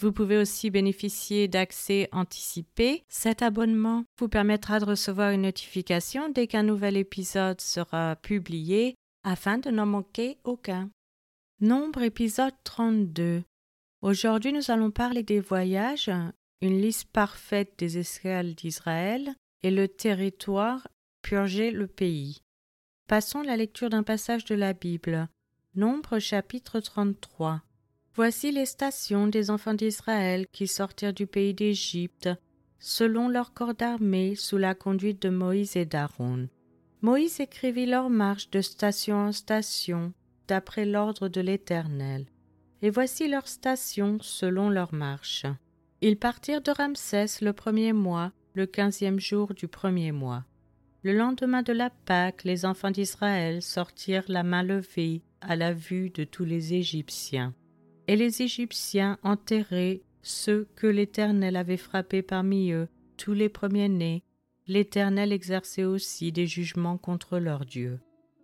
Vous pouvez aussi bénéficier d'accès anticipé. Cet abonnement vous permettra de recevoir une notification dès qu'un nouvel épisode sera publié afin de n'en manquer aucun. Nombre épisode 32. Aujourd'hui, nous allons parler des voyages, une liste parfaite des escales d'Israël et le territoire, purger le pays. Passons à la lecture d'un passage de la Bible. Nombre chapitre 33. Voici les stations des enfants d'Israël qui sortirent du pays d'Égypte, selon leur corps d'armée, sous la conduite de Moïse et d'Aaron. Moïse écrivit leur marche de station en station, d'après l'ordre de l'Éternel. Et voici leurs stations selon leur marche. Ils partirent de Ramsès le premier mois, le quinzième jour du premier mois. Le lendemain de la Pâque, les enfants d'Israël sortirent la main levée à la vue de tous les Égyptiens et les Égyptiens enterraient ceux que l'Éternel avait frappés parmi eux, tous les premiers-nés. L'Éternel exerçait aussi des jugements contre leurs dieux.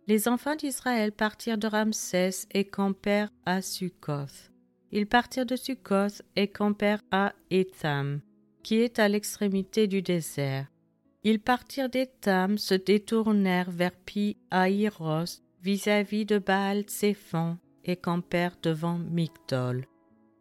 Les enfants d'Israël partirent de Ramsès et campèrent à Succoth. Ils partirent de Succoth et campèrent à Étham, qui est à l'extrémité du désert. Ils partirent d'Étham, se détournèrent vers Pi Aïros, vis-à-vis de Baal Tséphon, et campèrent devant Migdol.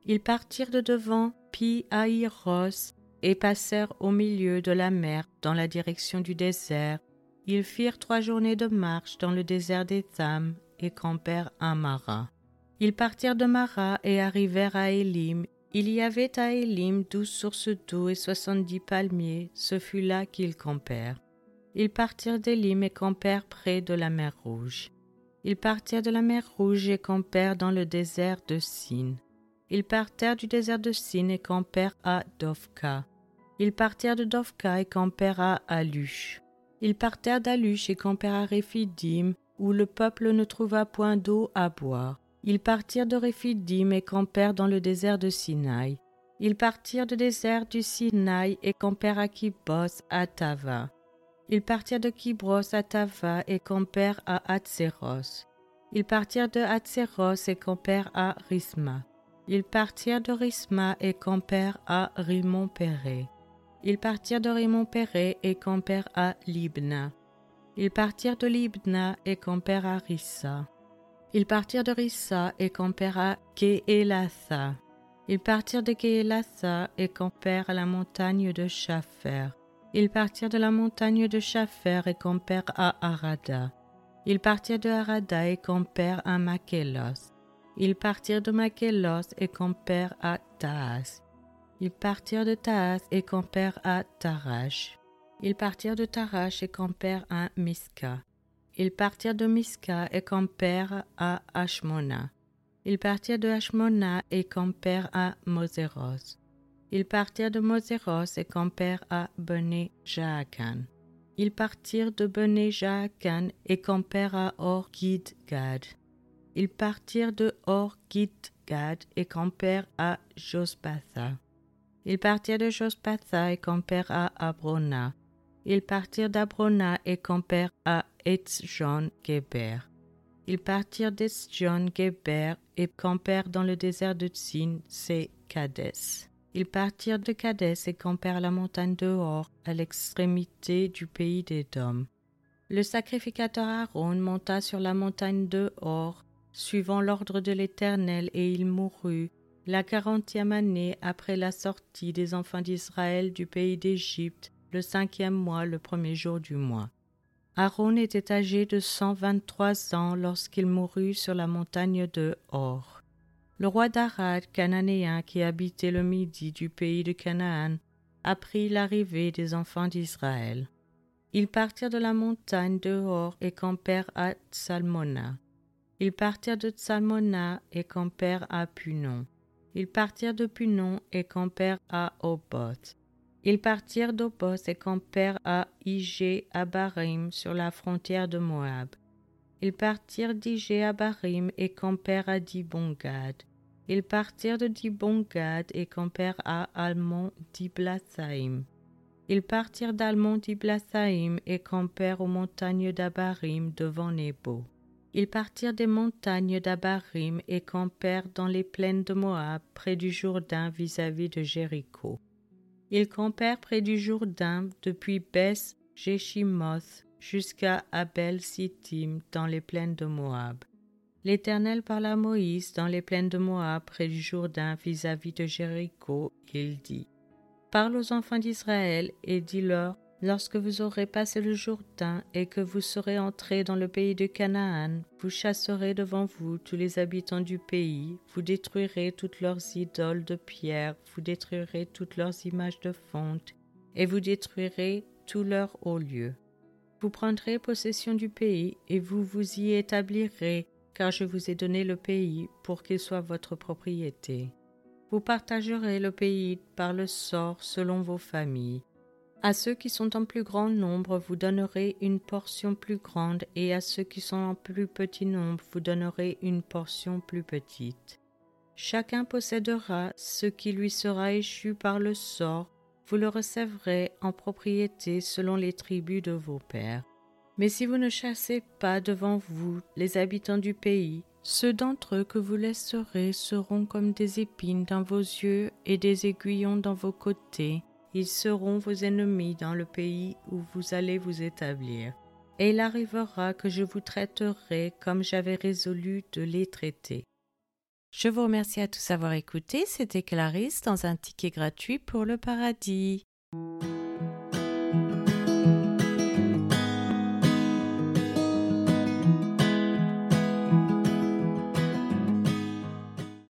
Ils partirent de devant Pi Aïros et passèrent au milieu de la mer dans la direction du désert. Ils firent trois journées de marche dans le désert d'Étham et campèrent à Mara. Ils partirent de Mara et arrivèrent à Élim. Il y avait à Élim douze sources d'eau et soixante-dix palmiers. Ce fut là qu'ils campèrent. Ils partirent d'Élim et campèrent près de la mer Rouge. Ils partirent de la mer Rouge et campèrent dans le désert de Sin. Ils partirent du désert de Sin et campèrent à Dovka. Ils partirent de Dovka et campèrent à Alush. Ils partirent d'Alush et campèrent à Réphidim, où le peuple ne trouva point d'eau à boire. Ils partirent de Réphidim et campèrent dans le désert de Sinaï. Ils partirent du désert du Sinaï et campèrent à Kibos à Tava. Ils partirent de Kibros à Tava et campèrent à Hatzeros. Ils partirent de Hatzeros et campèrent à Risma. Ils partirent de Risma et campèrent à Rimon-Péré. Ils partirent de Rimon-Péré et campèrent à Libna. Ils partirent de Libna et campèrent à Rissa. Ils partirent de Rissa et campèrent à Keelatha. Ils partirent de Keelatha et campèrent à la montagne de Shapher. Ils partirent de la montagne de Schaffer et campèrent à Arada. Ils partirent de Arada et campèrent à Makelos. Ils partirent de Makelos et campèrent à Taas. Ils partirent de Taas et campèrent à Tarash. Ils partirent de Tarash et campèrent à Miska. Ils partirent de Miska et campèrent à Ashmona. Ils partirent de Ashmona et campèrent à Moseros. Ils partirent de Moseros et campèrent à Bené Jaakan. Ils partirent de Bené Jaakan et campèrent à Or Gad. Ils partirent de Or Gad et campèrent à Jospatha. Ils partirent de Jospatha et campèrent à Abrona. Ils partirent d'Abrona et campèrent à Etzjon-Geber. Ils partirent d'Etzjon-Geber et campèrent dans le désert de Tsin, c'est Kades. Ils partirent de Cadès et campèrent la montagne de Hor, à l'extrémité du pays des Dômes. Le sacrificateur Aaron monta sur la montagne de Hor, suivant l'ordre de l'Éternel, et il mourut la quarantième année après la sortie des enfants d'Israël du pays d'Égypte, le cinquième mois, le premier jour du mois. Aaron était âgé de cent vingt-trois ans lorsqu'il mourut sur la montagne de Hor. Le roi d'Arad, cananéen qui habitait le midi du pays de Canaan, apprit l'arrivée des enfants d'Israël. Ils partirent de la montagne de Hor et campèrent à Tsalmona. Ils partirent de Tsalmona et campèrent à Punon. Ils partirent de Punon et campèrent à Oboth. Ils partirent d'Oboth et campèrent à Igé Abarim sur la frontière de Moab. Ils partirent d'Igé et campèrent à Dibongad. Ils partirent de Dibongad et campèrent à Almon d'Iblasaïm. Ils partirent d'Almon d'Iblasaïm et campèrent aux montagnes d'Abarim devant Nebo. Ils partirent des montagnes d'Abarim et campèrent dans les plaines de Moab, près du Jourdain vis-à-vis de Jéricho. Ils campèrent près du Jourdain depuis Beth Jeshimoth jusqu'à Abel Sittim dans les plaines de Moab. L'Éternel parla à Moïse dans les plaines de Moab près du Jourdain vis-à-vis de Jéricho. Il dit Parle aux enfants d'Israël et dis-leur Lorsque vous aurez passé le Jourdain et que vous serez entrés dans le pays de Canaan, vous chasserez devant vous tous les habitants du pays, vous détruirez toutes leurs idoles de pierre, vous détruirez toutes leurs images de fonte, et vous détruirez tous leurs hauts lieux. Vous prendrez possession du pays et vous vous y établirez, car je vous ai donné le pays pour qu'il soit votre propriété. Vous partagerez le pays par le sort selon vos familles. À ceux qui sont en plus grand nombre, vous donnerez une portion plus grande, et à ceux qui sont en plus petit nombre, vous donnerez une portion plus petite. Chacun possédera ce qui lui sera échu par le sort, vous le recevrez en propriété selon les tribus de vos pères. Mais si vous ne chassez pas devant vous les habitants du pays, ceux d'entre eux que vous laisserez seront comme des épines dans vos yeux et des aiguillons dans vos côtés, ils seront vos ennemis dans le pays où vous allez vous établir. Et il arrivera que je vous traiterai comme j'avais résolu de les traiter. Je vous remercie à tous d'avoir écouté. C'était Clarisse dans un ticket gratuit pour le paradis.